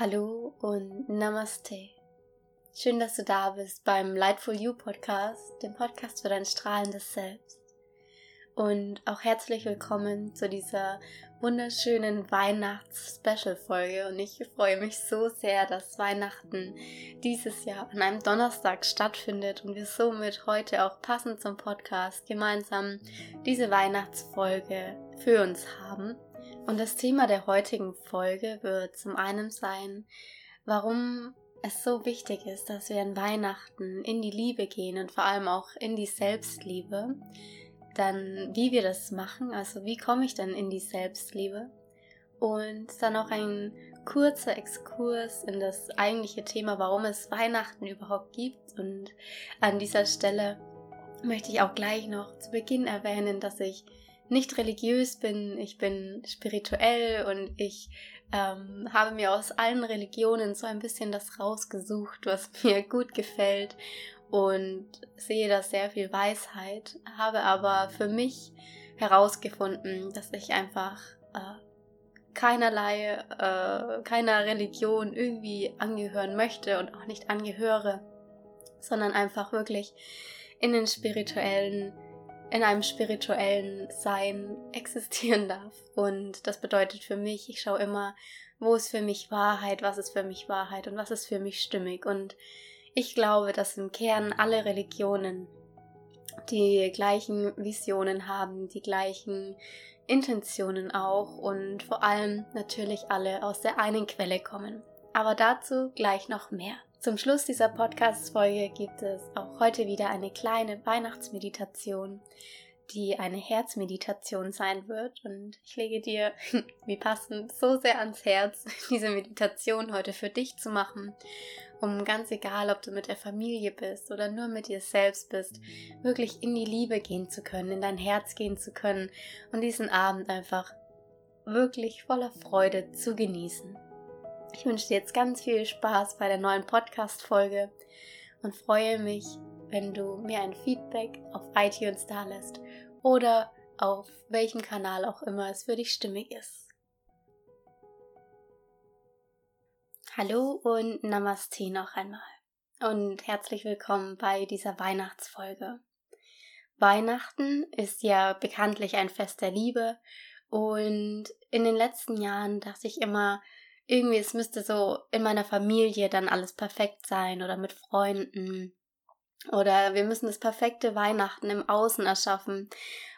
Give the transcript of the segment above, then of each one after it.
Hallo und Namaste. Schön, dass du da bist beim Lightful You Podcast, dem Podcast für dein strahlendes Selbst. Und auch herzlich willkommen zu dieser wunderschönen Weihnachts-Special-Folge. Und ich freue mich so sehr, dass Weihnachten dieses Jahr an einem Donnerstag stattfindet und wir somit heute auch passend zum Podcast gemeinsam diese Weihnachtsfolge für uns haben. Und das Thema der heutigen Folge wird zum einen sein, warum es so wichtig ist, dass wir an Weihnachten in die Liebe gehen und vor allem auch in die Selbstliebe. Dann wie wir das machen, also wie komme ich dann in die Selbstliebe? Und dann auch ein kurzer Exkurs in das eigentliche Thema, warum es Weihnachten überhaupt gibt. Und an dieser Stelle möchte ich auch gleich noch zu Beginn erwähnen, dass ich nicht religiös bin, ich bin spirituell und ich ähm, habe mir aus allen Religionen so ein bisschen das rausgesucht, was mir gut gefällt und sehe da sehr viel Weisheit, habe aber für mich herausgefunden, dass ich einfach äh, keinerlei, äh, keiner Religion irgendwie angehören möchte und auch nicht angehöre, sondern einfach wirklich in den spirituellen, in einem spirituellen Sein existieren darf. Und das bedeutet für mich, ich schaue immer, wo ist für mich Wahrheit, was ist für mich Wahrheit und was ist für mich stimmig. Und ich glaube, dass im Kern alle Religionen die gleichen Visionen haben, die gleichen Intentionen auch und vor allem natürlich alle aus der einen Quelle kommen. Aber dazu gleich noch mehr. Zum Schluss dieser Podcast-Folge gibt es auch heute wieder eine kleine Weihnachtsmeditation, die eine Herzmeditation sein wird. Und ich lege dir, wie passend, so sehr ans Herz, diese Meditation heute für dich zu machen um ganz egal, ob du mit der Familie bist oder nur mit dir selbst bist, wirklich in die Liebe gehen zu können, in dein Herz gehen zu können und diesen Abend einfach wirklich voller Freude zu genießen. Ich wünsche dir jetzt ganz viel Spaß bei der neuen Podcast-Folge und freue mich, wenn du mir ein Feedback auf iTunes da lässt oder auf welchem Kanal auch immer es für dich stimmig ist. Hallo und Namaste noch einmal und herzlich willkommen bei dieser Weihnachtsfolge. Weihnachten ist ja bekanntlich ein Fest der Liebe und in den letzten Jahren dachte ich immer, irgendwie es müsste so in meiner Familie dann alles perfekt sein oder mit Freunden oder wir müssen das perfekte Weihnachten im Außen erschaffen.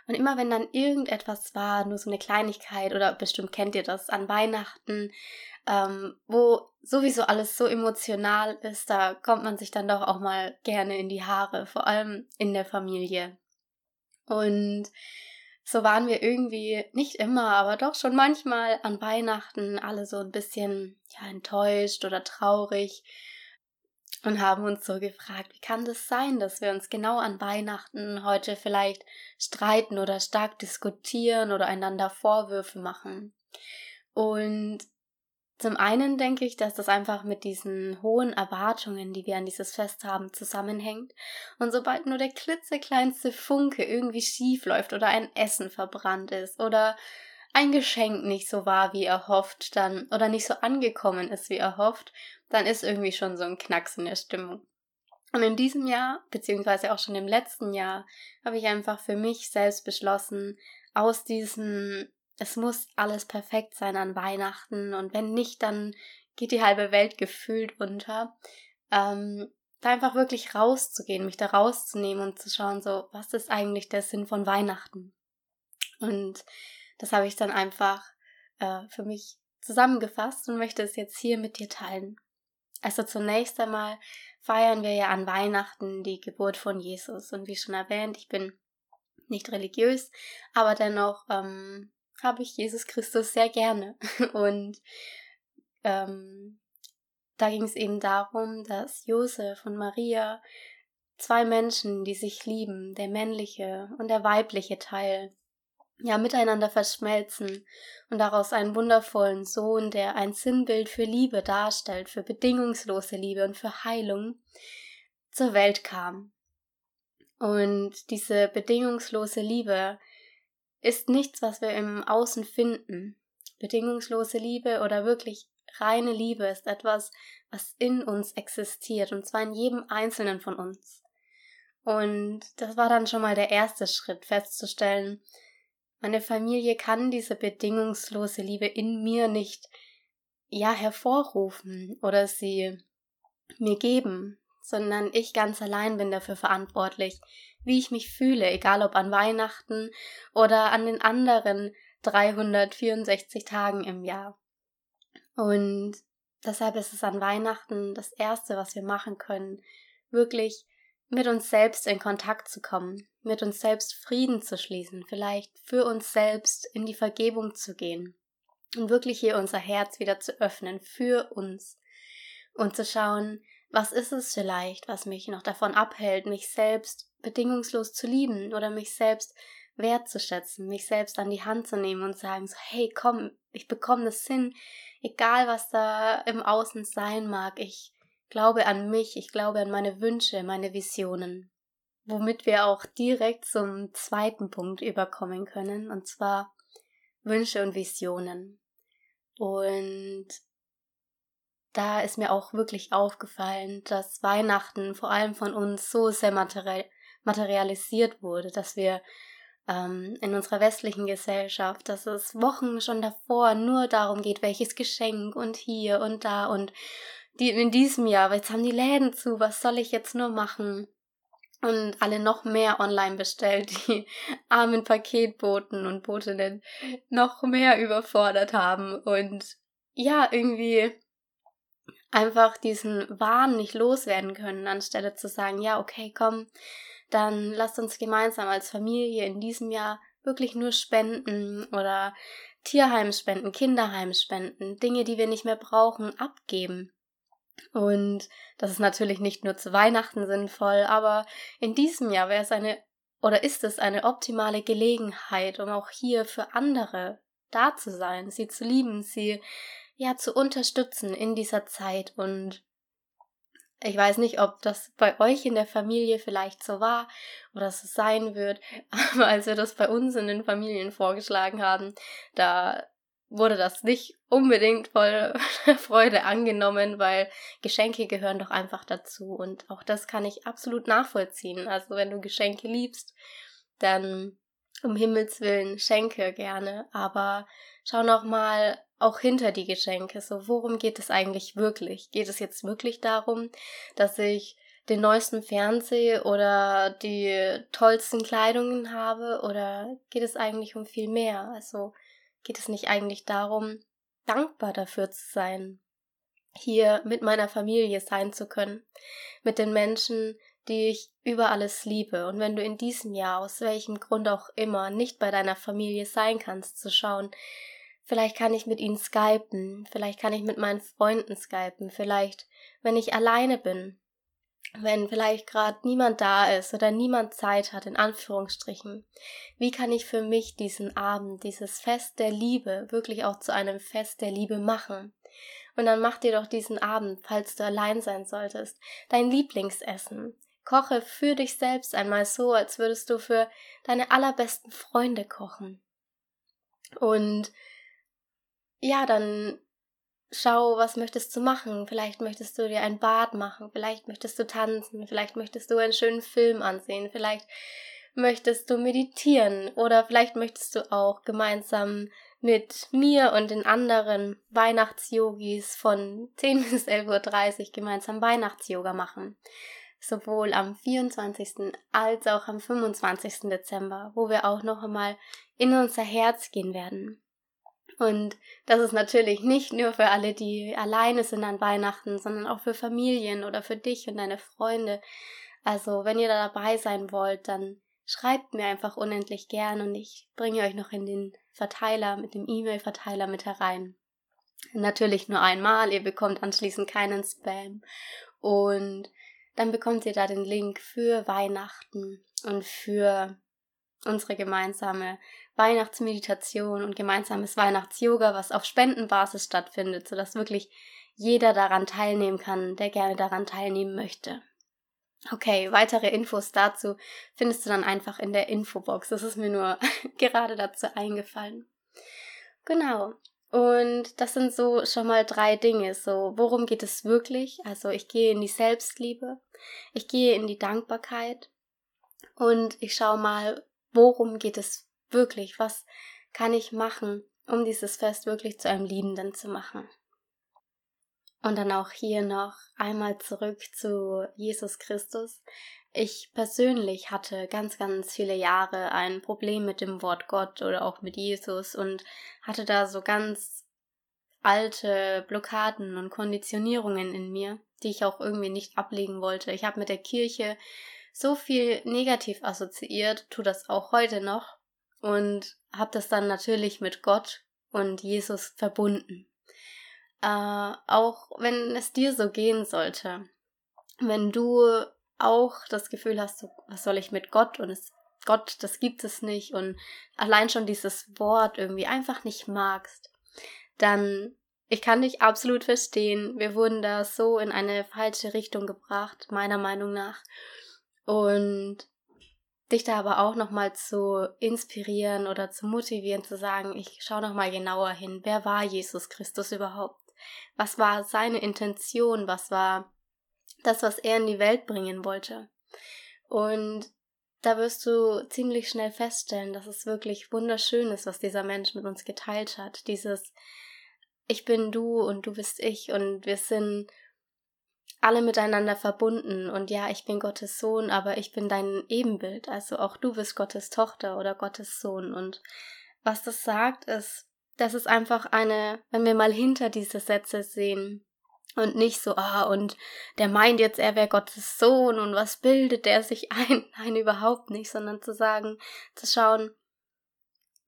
Und immer wenn dann irgendetwas war, nur so eine Kleinigkeit oder bestimmt kennt ihr das an Weihnachten, ähm, wo sowieso alles so emotional ist, da kommt man sich dann doch auch mal gerne in die Haare, vor allem in der Familie. Und so waren wir irgendwie nicht immer, aber doch schon manchmal an Weihnachten alle so ein bisschen ja enttäuscht oder traurig und haben uns so gefragt, wie kann das sein, dass wir uns genau an Weihnachten heute vielleicht streiten oder stark diskutieren oder einander Vorwürfe machen. Und zum einen denke ich, dass das einfach mit diesen hohen Erwartungen, die wir an dieses Fest haben, zusammenhängt. Und sobald nur der klitzekleinste Funke irgendwie schief läuft oder ein Essen verbrannt ist oder ein Geschenk nicht so war, wie erhofft, dann oder nicht so angekommen ist, wie erhofft, dann ist irgendwie schon so ein Knacks in der Stimmung. Und in diesem Jahr, beziehungsweise auch schon im letzten Jahr, habe ich einfach für mich selbst beschlossen, aus diesem es muss alles perfekt sein an Weihnachten und wenn nicht, dann geht die halbe Welt gefühlt unter. Ähm, da einfach wirklich rauszugehen, mich da rauszunehmen und zu schauen, so, was ist eigentlich der Sinn von Weihnachten? Und das habe ich dann einfach äh, für mich zusammengefasst und möchte es jetzt hier mit dir teilen. Also zunächst einmal feiern wir ja an Weihnachten die Geburt von Jesus. Und wie schon erwähnt, ich bin nicht religiös, aber dennoch ähm, habe ich Jesus Christus sehr gerne. Und ähm, da ging es eben darum, dass Josef und Maria zwei Menschen, die sich lieben, der männliche und der weibliche Teil, ja miteinander verschmelzen und daraus einen wundervollen Sohn, der ein Sinnbild für Liebe darstellt, für bedingungslose Liebe und für Heilung, zur Welt kam. Und diese bedingungslose Liebe ist nichts, was wir im Außen finden. Bedingungslose Liebe oder wirklich reine Liebe ist etwas, was in uns existiert, und zwar in jedem einzelnen von uns. Und das war dann schon mal der erste Schritt, festzustellen, meine Familie kann diese bedingungslose Liebe in mir nicht, ja, hervorrufen oder sie mir geben, sondern ich ganz allein bin dafür verantwortlich, wie ich mich fühle, egal ob an Weihnachten oder an den anderen 364 Tagen im Jahr. Und deshalb ist es an Weihnachten das Erste, was wir machen können, wirklich mit uns selbst in Kontakt zu kommen, mit uns selbst Frieden zu schließen, vielleicht für uns selbst in die Vergebung zu gehen und wirklich hier unser Herz wieder zu öffnen für uns und zu schauen, was ist es vielleicht, was mich noch davon abhält, mich selbst bedingungslos zu lieben oder mich selbst wertzuschätzen, mich selbst an die Hand zu nehmen und sagen so, hey, komm, ich bekomme das hin, egal was da im Außen sein mag, ich glaube an mich, ich glaube an meine Wünsche, meine Visionen. Womit wir auch direkt zum zweiten Punkt überkommen können, und zwar Wünsche und Visionen. Und da ist mir auch wirklich aufgefallen, dass Weihnachten vor allem von uns so sehr materiell materialisiert wurde, dass wir ähm, in unserer westlichen Gesellschaft, dass es Wochen schon davor nur darum geht, welches Geschenk und hier und da und die in diesem Jahr, jetzt haben die Läden zu, was soll ich jetzt nur machen? Und alle noch mehr online bestellt, die armen Paketboten und Botinnen noch mehr überfordert haben und ja, irgendwie einfach diesen Wahn nicht loswerden können, anstelle zu sagen, ja, okay, komm, dann lasst uns gemeinsam als Familie in diesem Jahr wirklich nur spenden oder Tierheim spenden, Kinderheim spenden, Dinge, die wir nicht mehr brauchen, abgeben. Und das ist natürlich nicht nur zu Weihnachten sinnvoll, aber in diesem Jahr wäre es eine oder ist es eine optimale Gelegenheit, um auch hier für andere da zu sein, sie zu lieben, sie ja zu unterstützen in dieser Zeit. Und ich weiß nicht, ob das bei euch in der Familie vielleicht so war oder so sein wird, aber als wir das bei uns in den Familien vorgeschlagen haben, da wurde das nicht unbedingt voll Freude angenommen, weil Geschenke gehören doch einfach dazu. Und auch das kann ich absolut nachvollziehen. Also wenn du Geschenke liebst, dann um Himmels willen schenke gerne, aber schau noch mal auch hinter die Geschenke. So, worum geht es eigentlich wirklich? Geht es jetzt wirklich darum, dass ich den neuesten Fernseher oder die tollsten Kleidungen habe oder geht es eigentlich um viel mehr? Also geht es nicht eigentlich darum, dankbar dafür zu sein, hier mit meiner Familie sein zu können, mit den Menschen, die ich über alles liebe. Und wenn du in diesem Jahr aus welchem Grund auch immer nicht bei deiner Familie sein kannst, zu schauen, Vielleicht kann ich mit ihnen skypen, vielleicht kann ich mit meinen Freunden skypen, vielleicht, wenn ich alleine bin, wenn vielleicht gerade niemand da ist oder niemand Zeit hat, in Anführungsstrichen. Wie kann ich für mich diesen Abend, dieses Fest der Liebe wirklich auch zu einem Fest der Liebe machen? Und dann mach dir doch diesen Abend, falls du allein sein solltest, dein Lieblingsessen. Koche für dich selbst einmal so, als würdest du für deine allerbesten Freunde kochen. Und ja, dann schau, was möchtest du machen? Vielleicht möchtest du dir ein Bad machen, vielleicht möchtest du tanzen, vielleicht möchtest du einen schönen Film ansehen, vielleicht möchtest du meditieren oder vielleicht möchtest du auch gemeinsam mit mir und den anderen Weihnachtsyogis von 10 bis 11.30 Uhr gemeinsam Weihnachtsyoga machen. Sowohl am 24. als auch am 25. Dezember, wo wir auch noch einmal in unser Herz gehen werden. Und das ist natürlich nicht nur für alle, die alleine sind an Weihnachten, sondern auch für Familien oder für dich und deine Freunde. Also, wenn ihr da dabei sein wollt, dann schreibt mir einfach unendlich gern und ich bringe euch noch in den Verteiler, mit dem E-Mail-Verteiler mit herein. Natürlich nur einmal, ihr bekommt anschließend keinen Spam. Und dann bekommt ihr da den Link für Weihnachten und für unsere gemeinsame Weihnachtsmeditation und gemeinsames Weihnachtsyoga, was auf Spendenbasis stattfindet, sodass wirklich jeder daran teilnehmen kann, der gerne daran teilnehmen möchte. Okay, weitere Infos dazu findest du dann einfach in der Infobox. Das ist mir nur gerade dazu eingefallen. Genau. Und das sind so schon mal drei Dinge. So, worum geht es wirklich? Also ich gehe in die Selbstliebe, ich gehe in die Dankbarkeit und ich schaue mal, worum geht es wirklich? Was kann ich machen, um dieses Fest wirklich zu einem Liebenden zu machen? Und dann auch hier noch einmal zurück zu Jesus Christus. Ich persönlich hatte ganz, ganz viele Jahre ein Problem mit dem Wort Gott oder auch mit Jesus und hatte da so ganz alte Blockaden und Konditionierungen in mir, die ich auch irgendwie nicht ablegen wollte. Ich habe mit der Kirche so viel negativ assoziiert, tu das auch heute noch und habe das dann natürlich mit Gott und Jesus verbunden. Äh, auch wenn es dir so gehen sollte, wenn du auch das Gefühl hast, so, was soll ich mit Gott und es, Gott, das gibt es nicht und allein schon dieses Wort irgendwie einfach nicht magst, dann ich kann dich absolut verstehen. Wir wurden da so in eine falsche Richtung gebracht, meiner Meinung nach. Und dich da aber auch nochmal zu inspirieren oder zu motivieren, zu sagen, ich schaue nochmal genauer hin. Wer war Jesus Christus überhaupt? Was war seine Intention? Was war das, was er in die Welt bringen wollte. Und da wirst du ziemlich schnell feststellen, dass es wirklich wunderschön ist, was dieser Mensch mit uns geteilt hat. Dieses Ich bin du und du bist ich und wir sind alle miteinander verbunden. Und ja, ich bin Gottes Sohn, aber ich bin dein Ebenbild, also auch du bist Gottes Tochter oder Gottes Sohn. Und was das sagt ist, das ist einfach eine, wenn wir mal hinter diese Sätze sehen, und nicht so, ah, und der meint jetzt, er wäre Gottes Sohn und was bildet der sich ein? Nein, überhaupt nicht, sondern zu sagen, zu schauen,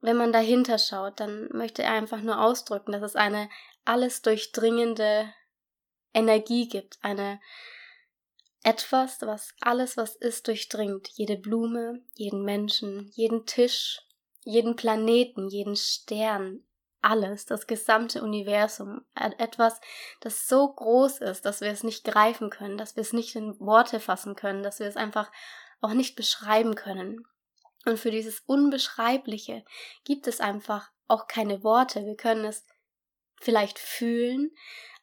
wenn man dahinter schaut, dann möchte er einfach nur ausdrücken, dass es eine alles durchdringende Energie gibt, eine etwas, was alles, was ist, durchdringt. Jede Blume, jeden Menschen, jeden Tisch, jeden Planeten, jeden Stern, alles, das gesamte Universum, etwas, das so groß ist, dass wir es nicht greifen können, dass wir es nicht in Worte fassen können, dass wir es einfach auch nicht beschreiben können. Und für dieses Unbeschreibliche gibt es einfach auch keine Worte. Wir können es vielleicht fühlen,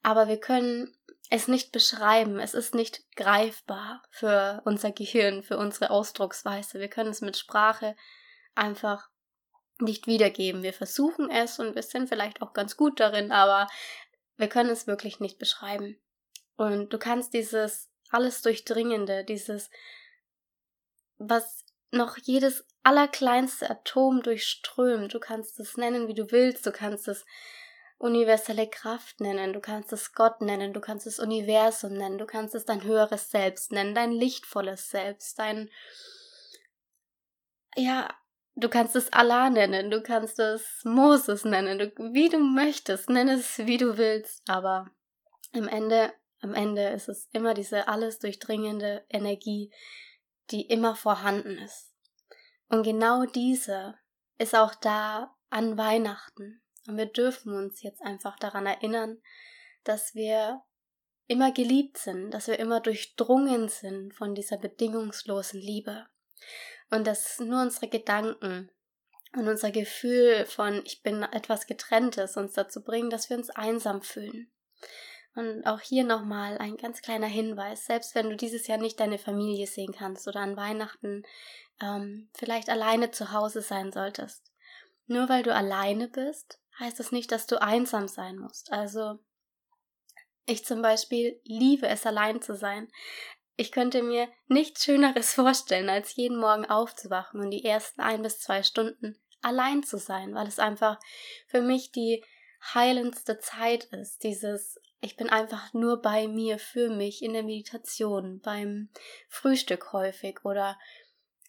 aber wir können es nicht beschreiben. Es ist nicht greifbar für unser Gehirn, für unsere Ausdrucksweise. Wir können es mit Sprache einfach nicht wiedergeben. Wir versuchen es und wir sind vielleicht auch ganz gut darin, aber wir können es wirklich nicht beschreiben. Und du kannst dieses alles Durchdringende, dieses, was noch jedes allerkleinste Atom durchströmt, du kannst es nennen, wie du willst, du kannst es universelle Kraft nennen, du kannst es Gott nennen, du kannst es Universum nennen, du kannst es dein höheres Selbst nennen, dein lichtvolles Selbst, dein, ja, Du kannst es Allah nennen, du kannst es Moses nennen, du, wie du möchtest, nenn es wie du willst, aber im Ende, am Ende ist es immer diese alles durchdringende Energie, die immer vorhanden ist. Und genau diese ist auch da an Weihnachten. Und wir dürfen uns jetzt einfach daran erinnern, dass wir immer geliebt sind, dass wir immer durchdrungen sind von dieser bedingungslosen Liebe und dass nur unsere Gedanken und unser Gefühl von ich bin etwas getrenntes uns dazu bringen, dass wir uns einsam fühlen. Und auch hier nochmal ein ganz kleiner Hinweis, selbst wenn du dieses Jahr nicht deine Familie sehen kannst oder an Weihnachten ähm, vielleicht alleine zu Hause sein solltest. Nur weil du alleine bist, heißt das nicht, dass du einsam sein musst. Also ich zum Beispiel liebe es, allein zu sein. Ich könnte mir nichts Schöneres vorstellen, als jeden Morgen aufzuwachen und die ersten ein bis zwei Stunden allein zu sein, weil es einfach für mich die heilendste Zeit ist. Dieses, ich bin einfach nur bei mir, für mich in der Meditation, beim Frühstück häufig oder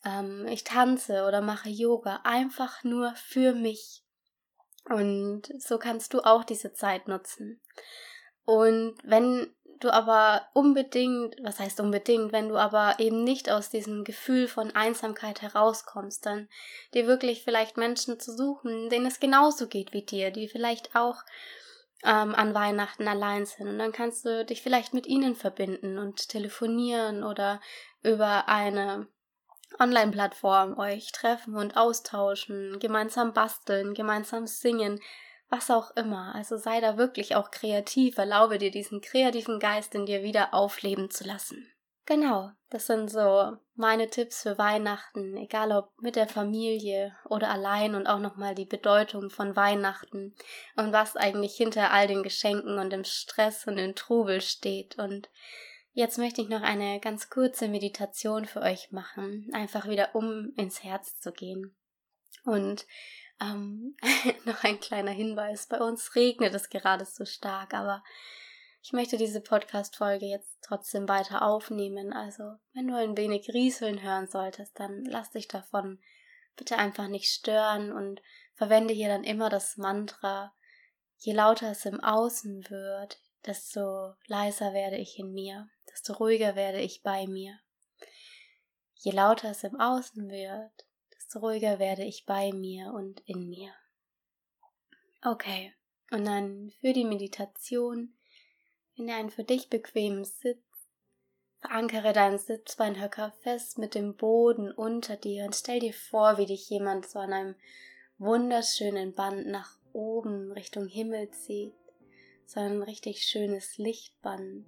ähm, ich tanze oder mache Yoga, einfach nur für mich. Und so kannst du auch diese Zeit nutzen. Und wenn du aber unbedingt, was heißt unbedingt, wenn du aber eben nicht aus diesem Gefühl von Einsamkeit herauskommst, dann dir wirklich vielleicht Menschen zu suchen, denen es genauso geht wie dir, die vielleicht auch ähm, an Weihnachten allein sind. Und dann kannst du dich vielleicht mit ihnen verbinden und telefonieren oder über eine Online-Plattform euch treffen und austauschen, gemeinsam basteln, gemeinsam singen, was auch immer. Also sei da wirklich auch kreativ, erlaube dir diesen kreativen Geist in dir wieder aufleben zu lassen. Genau, das sind so meine Tipps für Weihnachten, egal ob mit der Familie oder allein und auch nochmal die Bedeutung von Weihnachten und was eigentlich hinter all den Geschenken und dem Stress und dem Trubel steht. Und jetzt möchte ich noch eine ganz kurze Meditation für euch machen, einfach wieder um ins Herz zu gehen. Und ähm, noch ein kleiner Hinweis, bei uns regnet es gerade so stark, aber ich möchte diese Podcast-Folge jetzt trotzdem weiter aufnehmen. Also, wenn du ein wenig rieseln hören solltest, dann lass dich davon bitte einfach nicht stören und verwende hier dann immer das Mantra, je lauter es im Außen wird, desto leiser werde ich in mir, desto ruhiger werde ich bei mir. Je lauter es im Außen wird, desto ruhiger werde ich bei mir und in mir. Okay, und dann für die Meditation Finde einen für dich bequemen Sitz. Verankere deinen Sitzbeinhöcker fest mit dem Boden unter dir und stell dir vor, wie dich jemand so an einem wunderschönen Band nach oben Richtung Himmel zieht. So ein richtig schönes Lichtband.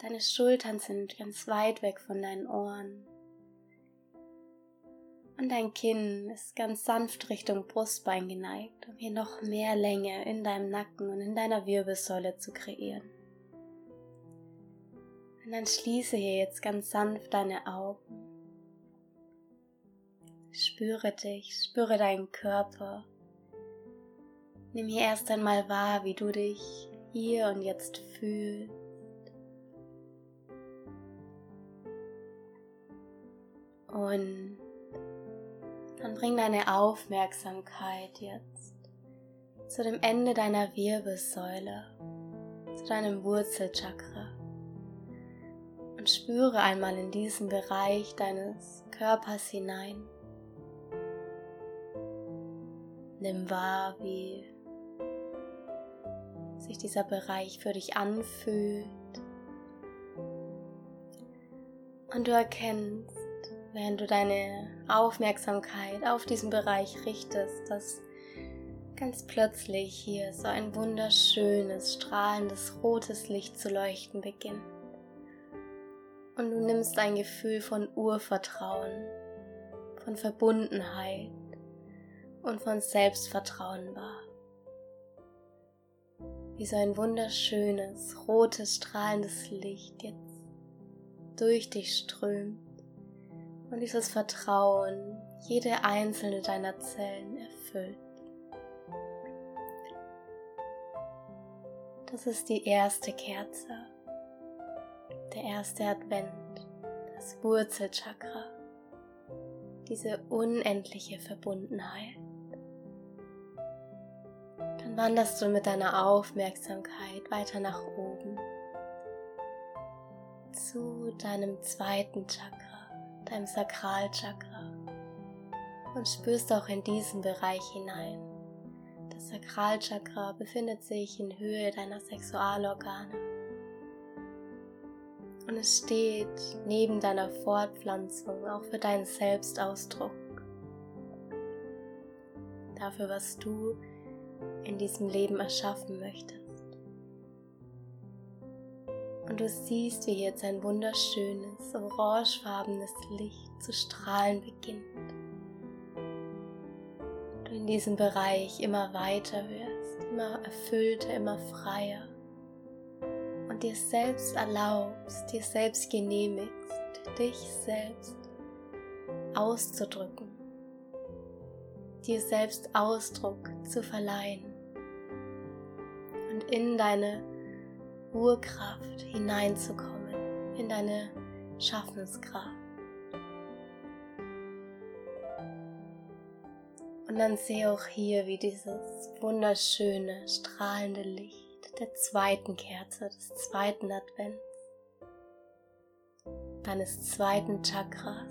Deine Schultern sind ganz weit weg von deinen Ohren. Und dein Kinn ist ganz sanft Richtung Brustbein geneigt, um hier noch mehr Länge in deinem Nacken und in deiner Wirbelsäule zu kreieren. Und dann schließe hier jetzt ganz sanft deine Augen. Spüre dich, spüre deinen Körper. Nimm hier erst einmal wahr, wie du dich hier und jetzt fühlst. Und dann bring deine Aufmerksamkeit jetzt zu dem Ende deiner Wirbelsäule, zu deinem Wurzelchakra und spüre einmal in diesen Bereich deines Körpers hinein. Nimm wahr, wie sich dieser Bereich für dich anfühlt. Und du erkennst, wenn du deine Aufmerksamkeit auf diesen Bereich richtest, dass ganz plötzlich hier so ein wunderschönes, strahlendes rotes Licht zu leuchten beginnt und du nimmst ein Gefühl von Urvertrauen, von Verbundenheit und von Selbstvertrauen wahr. Wie so ein wunderschönes, rotes, strahlendes Licht jetzt durch dich strömt und dieses Vertrauen jede einzelne deiner Zellen erfüllt. Das ist die erste Kerze der erste Advent, das Wurzelchakra, diese unendliche Verbundenheit. Dann wanderst du mit deiner Aufmerksamkeit weiter nach oben zu deinem zweiten Chakra, deinem Sakralchakra und spürst auch in diesen Bereich hinein. Das Sakralchakra befindet sich in Höhe deiner Sexualorgane und es steht neben deiner Fortpflanzung auch für deinen Selbstausdruck. Dafür, was du in diesem Leben erschaffen möchtest. Du siehst, wie jetzt ein wunderschönes, orangefarbenes Licht zu strahlen beginnt. Du in diesem Bereich immer weiter wirst, immer erfüllter, immer freier. Und dir selbst erlaubst, dir selbst genehmigst, dich selbst auszudrücken, dir selbst Ausdruck zu verleihen. Und in deine Urkraft hineinzukommen, in deine Schaffenskraft. Und dann sehe auch hier, wie dieses wunderschöne, strahlende Licht der zweiten Kerze, des zweiten Advents, deines zweiten Chakras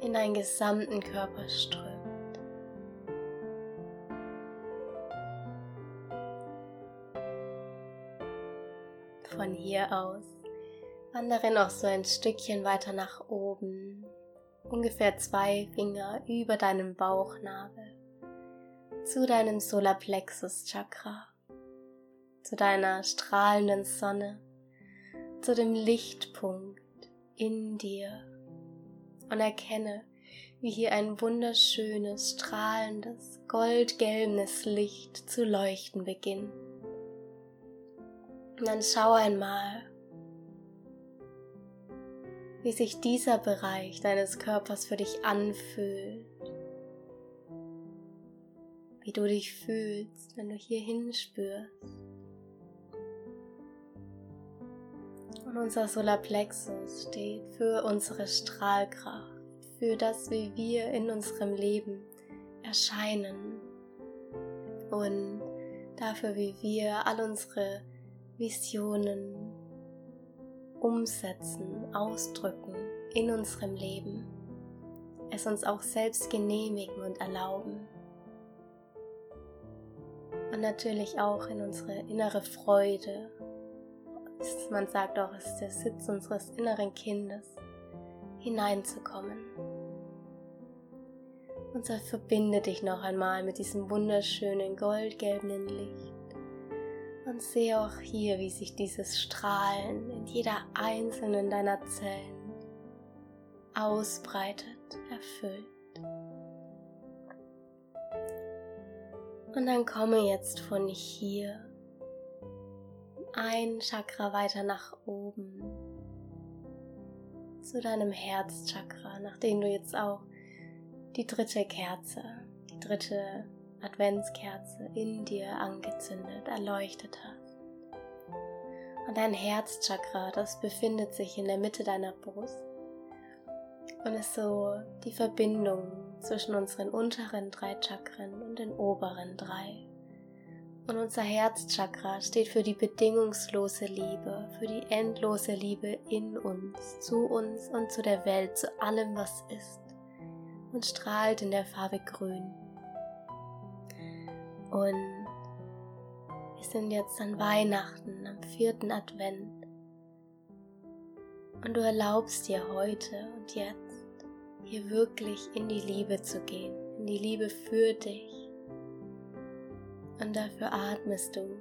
in deinen gesamten Körper strömt. Von hier aus. Wandere noch so ein Stückchen weiter nach oben, ungefähr zwei Finger über deinem Bauchnabel. Zu deinem Solarplexus Chakra, zu deiner strahlenden Sonne, zu dem Lichtpunkt in dir. Und erkenne, wie hier ein wunderschönes, strahlendes, goldgelbenes Licht zu leuchten beginnt. Und dann schau einmal, wie sich dieser Bereich deines Körpers für dich anfühlt. Wie du dich fühlst, wenn du hier hinspürst. Und unser Solarplexus steht für unsere Strahlkraft für das, wie wir in unserem Leben erscheinen und dafür, wie wir all unsere Visionen umsetzen, ausdrücken in unserem Leben, es uns auch selbst genehmigen und erlauben. Und natürlich auch in unsere innere Freude. Man sagt auch, es ist der Sitz unseres inneren Kindes hineinzukommen. Und so verbinde dich noch einmal mit diesem wunderschönen goldgelben Licht. Und sehe auch hier, wie sich dieses Strahlen in jeder einzelnen deiner Zellen ausbreitet, erfüllt. Und dann komme jetzt von hier ein Chakra weiter nach oben zu deinem Herzchakra, nachdem du jetzt auch die dritte Kerze, die dritte Adventskerze in dir angezündet, erleuchtet hast. Und dein Herzchakra, das befindet sich in der Mitte deiner Brust und ist so die Verbindung zwischen unseren unteren drei Chakren und den oberen drei. Und unser Herzchakra steht für die bedingungslose Liebe, für die endlose Liebe in uns, zu uns und zu der Welt, zu allem, was ist. Und strahlt in der Farbe Grün. Und wir sind jetzt an Weihnachten, am vierten Advent. Und du erlaubst dir heute und jetzt hier wirklich in die Liebe zu gehen, in die Liebe für dich und dafür atmest du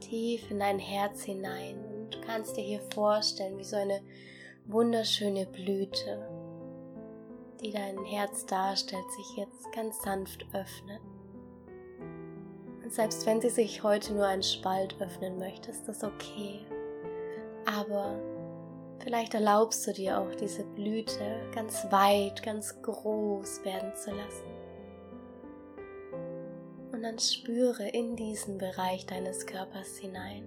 tief in dein Herz hinein und kannst dir hier vorstellen, wie so eine wunderschöne Blüte, die dein Herz darstellt, sich jetzt ganz sanft öffnet. Selbst wenn sie sich heute nur ein Spalt öffnen möchte, ist das okay. Aber vielleicht erlaubst du dir auch diese Blüte ganz weit, ganz groß werden zu lassen und dann spüre in diesen Bereich deines Körpers hinein.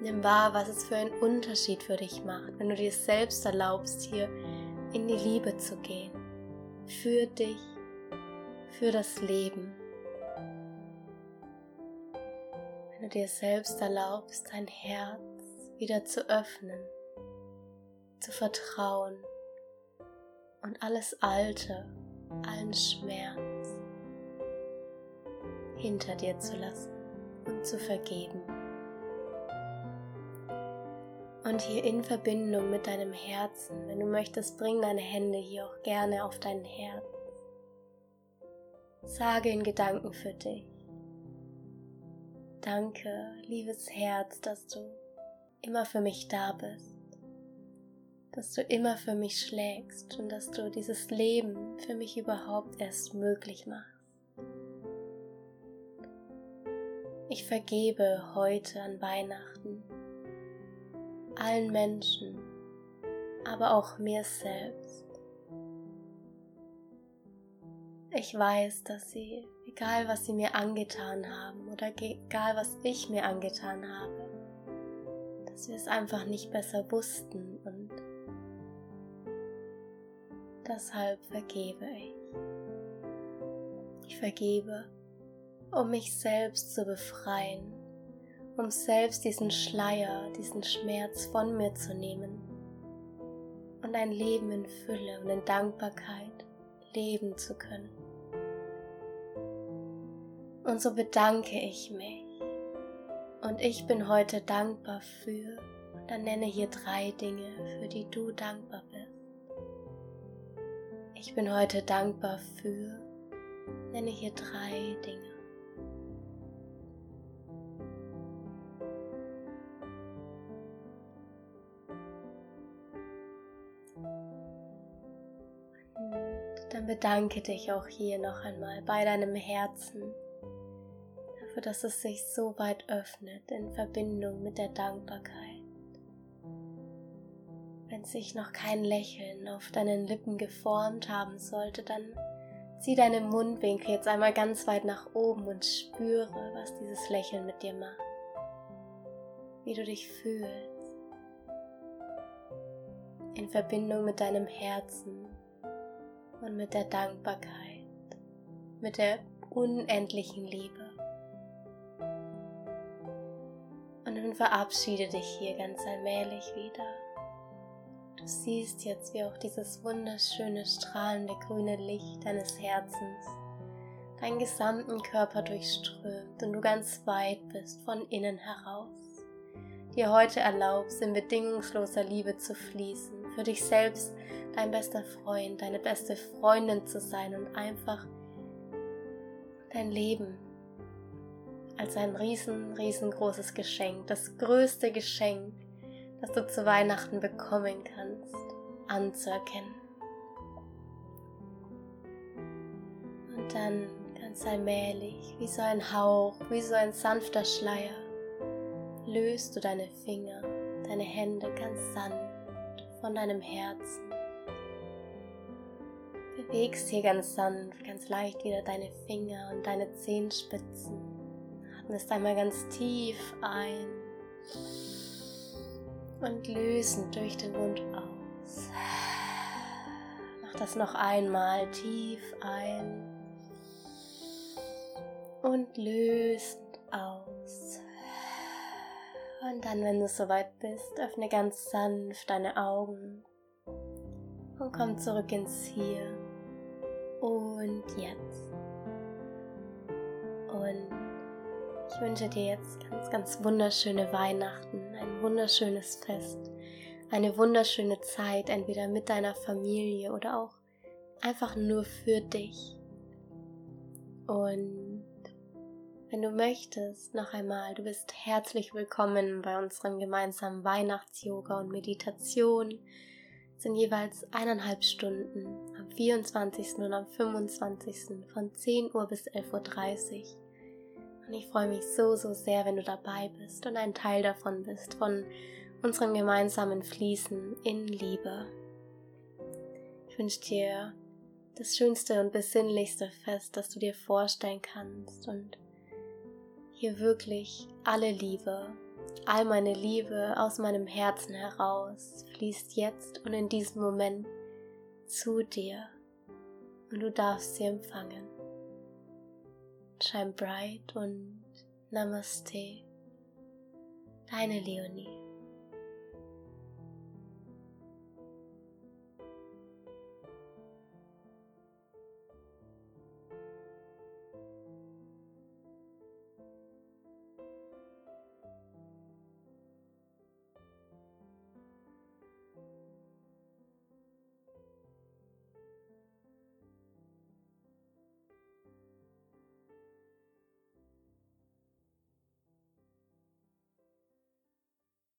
Nimm wahr, was es für einen Unterschied für dich macht, wenn du dir selbst erlaubst, hier in die Liebe zu gehen. Für dich, für das Leben. Du dir selbst erlaubst, dein Herz wieder zu öffnen, zu vertrauen und alles Alte, allen Schmerz, hinter dir zu lassen und zu vergeben. Und hier in Verbindung mit deinem Herzen, wenn du möchtest, bring deine Hände hier auch gerne auf dein Herz. Sage in Gedanken für dich. Danke, liebes Herz, dass du immer für mich da bist, dass du immer für mich schlägst und dass du dieses Leben für mich überhaupt erst möglich machst. Ich vergebe heute an Weihnachten allen Menschen, aber auch mir selbst. Ich weiß, dass sie, egal was sie mir angetan haben oder egal was ich mir angetan habe, dass wir es einfach nicht besser wussten und deshalb vergebe ich. Ich vergebe um mich selbst zu befreien, um selbst diesen Schleier, diesen Schmerz von mir zu nehmen und ein Leben in Fülle und in Dankbarkeit leben zu können. Und so bedanke ich mich. Und ich bin heute dankbar für, und dann nenne hier drei Dinge, für die du dankbar bist. Ich bin heute dankbar für nenne hier drei Dinge. dann bedanke dich auch hier noch einmal bei deinem Herzen dafür, dass es sich so weit öffnet in Verbindung mit der Dankbarkeit. Wenn sich noch kein Lächeln auf deinen Lippen geformt haben sollte, dann zieh deine Mundwinkel jetzt einmal ganz weit nach oben und spüre, was dieses Lächeln mit dir macht. Wie du dich fühlst. In Verbindung mit deinem Herzen und mit der Dankbarkeit, mit der unendlichen Liebe. Verabschiede dich hier ganz allmählich wieder. Du siehst jetzt, wie auch dieses wunderschöne, strahlende grüne Licht deines Herzens deinen gesamten Körper durchströmt und du ganz weit bist von innen heraus. Dir heute erlaubst, in bedingungsloser Liebe zu fließen, für dich selbst dein bester Freund, deine beste Freundin zu sein und einfach dein Leben als ein riesen, riesengroßes Geschenk, das größte Geschenk, das du zu Weihnachten bekommen kannst, anzuerkennen. Und dann ganz allmählich, wie so ein Hauch, wie so ein sanfter Schleier, löst du deine Finger, deine Hände ganz sanft von deinem Herzen bewegst hier ganz sanft, ganz leicht wieder deine Finger und deine Zehenspitzen. Atmest einmal ganz tief ein und lösen durch den Mund aus. Mach das noch einmal tief ein und lösend aus. Und dann, wenn du soweit bist, öffne ganz sanft deine Augen und komm zurück ins Hier und jetzt. Und ich wünsche dir jetzt ganz, ganz wunderschöne Weihnachten, ein wunderschönes Fest, eine wunderschöne Zeit, entweder mit deiner Familie oder auch einfach nur für dich. Und wenn du möchtest, noch einmal, du bist herzlich willkommen bei unserem gemeinsamen Weihnachts-Yoga und Meditation sind jeweils eineinhalb Stunden am 24. und am 25. von 10 Uhr bis 11.30 Uhr. Und ich freue mich so, so sehr, wenn du dabei bist und ein Teil davon bist, von unserem gemeinsamen Fließen in Liebe. Ich wünsche dir das schönste und besinnlichste Fest, das du dir vorstellen kannst und hier wirklich alle Liebe All meine Liebe aus meinem Herzen heraus fließt jetzt und in diesem Moment zu dir und du darfst sie empfangen. Shine bright und Namaste, deine Leonie.